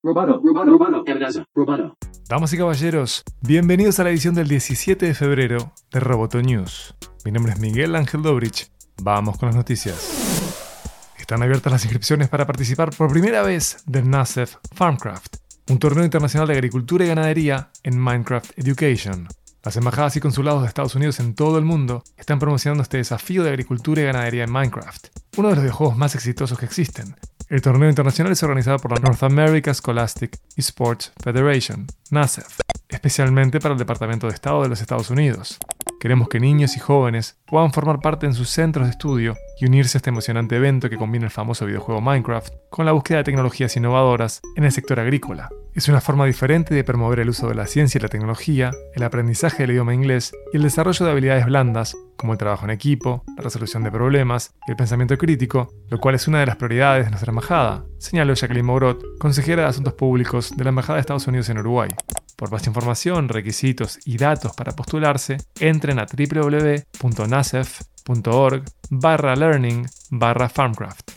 Roboto, roboto, roboto. Damas y caballeros, bienvenidos a la edición del 17 de febrero de Roboto News. Mi nombre es Miguel Ángel Dobrich. Vamos con las noticias. Están abiertas las inscripciones para participar por primera vez del NASEF Farmcraft, un torneo internacional de agricultura y ganadería en Minecraft Education. Las embajadas y consulados de Estados Unidos en todo el mundo están promocionando este desafío de agricultura y ganadería en Minecraft, uno de los videojuegos más exitosos que existen, el torneo internacional es organizado por la North America Scholastic Sports Federation, NASEF, especialmente para el Departamento de Estado de los Estados Unidos. Queremos que niños y jóvenes puedan formar parte en sus centros de estudio y unirse a este emocionante evento que combina el famoso videojuego Minecraft con la búsqueda de tecnologías innovadoras en el sector agrícola. Es una forma diferente de promover el uso de la ciencia y la tecnología, el aprendizaje del idioma inglés y el desarrollo de habilidades blandas como el trabajo en equipo, la resolución de problemas y el pensamiento crítico, lo cual es una de las prioridades de nuestra embajada, señaló Jacqueline Mourot, consejera de Asuntos Públicos de la Embajada de Estados Unidos en Uruguay. Por más información, requisitos y datos para postularse, entren a www.nasef.org barra learning barra farmcraft.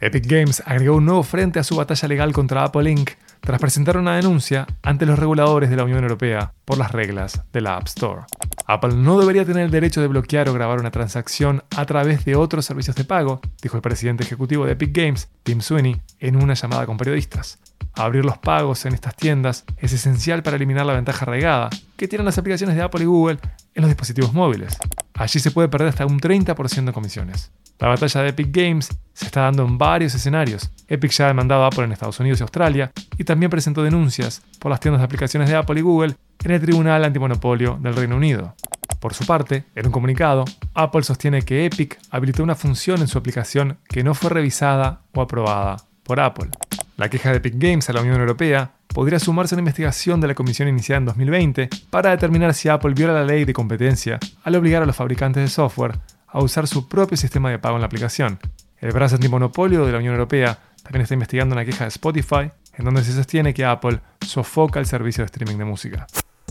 Epic Games agregó un nuevo frente a su batalla legal contra Apple Inc tras presentar una denuncia ante los reguladores de la Unión Europea por las reglas de la App Store. Apple no debería tener el derecho de bloquear o grabar una transacción a través de otros servicios de pago, dijo el presidente ejecutivo de Epic Games, Tim Sweeney, en una llamada con periodistas. Abrir los pagos en estas tiendas es esencial para eliminar la ventaja arraigada que tienen las aplicaciones de Apple y Google en los dispositivos móviles. Allí se puede perder hasta un 30% de comisiones. La batalla de Epic Games se está dando en varios escenarios. Epic ya ha demandado a Apple en Estados Unidos y Australia y también presentó denuncias por las tiendas de aplicaciones de Apple y Google en el Tribunal Antimonopolio del Reino Unido. Por su parte, en un comunicado, Apple sostiene que Epic habilitó una función en su aplicación que no fue revisada o aprobada por Apple. La queja de Epic Games a la Unión Europea podría sumarse a una investigación de la comisión iniciada en 2020 para determinar si Apple viola la ley de competencia al obligar a los fabricantes de software a usar su propio sistema de pago en la aplicación. El brazo antimonopolio de la Unión Europea también está investigando una queja de Spotify en donde se sostiene que Apple sofoca el servicio de streaming de música.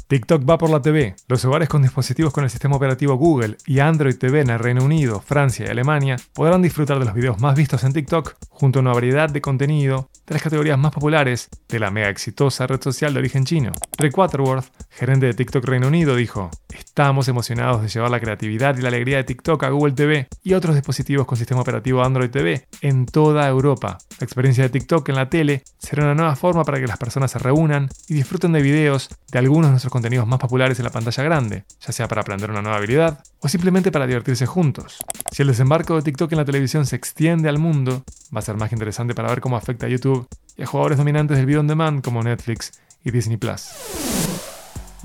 TikTok va por la TV. Los hogares con dispositivos con el sistema operativo Google y Android TV en el Reino Unido, Francia y Alemania podrán disfrutar de los videos más vistos en TikTok junto a una variedad de contenido de las categorías más populares de la mega exitosa red social de origen chino. Rick Waterworth, gerente de TikTok Reino Unido, dijo, Estamos emocionados de llevar la creatividad y la alegría de TikTok a Google TV y otros dispositivos con sistema operativo Android TV en toda Europa. La experiencia de TikTok en la tele será una nueva forma para que las personas se reúnan y disfruten de videos de algunos de nuestros contenidos más populares en la pantalla grande, ya sea para aprender una nueva habilidad o simplemente para divertirse juntos. Si el desembarco de TikTok en la televisión se extiende al mundo, va a ser más interesante para ver cómo afecta a YouTube y a jugadores dominantes del video on demand como Netflix y Disney Plus.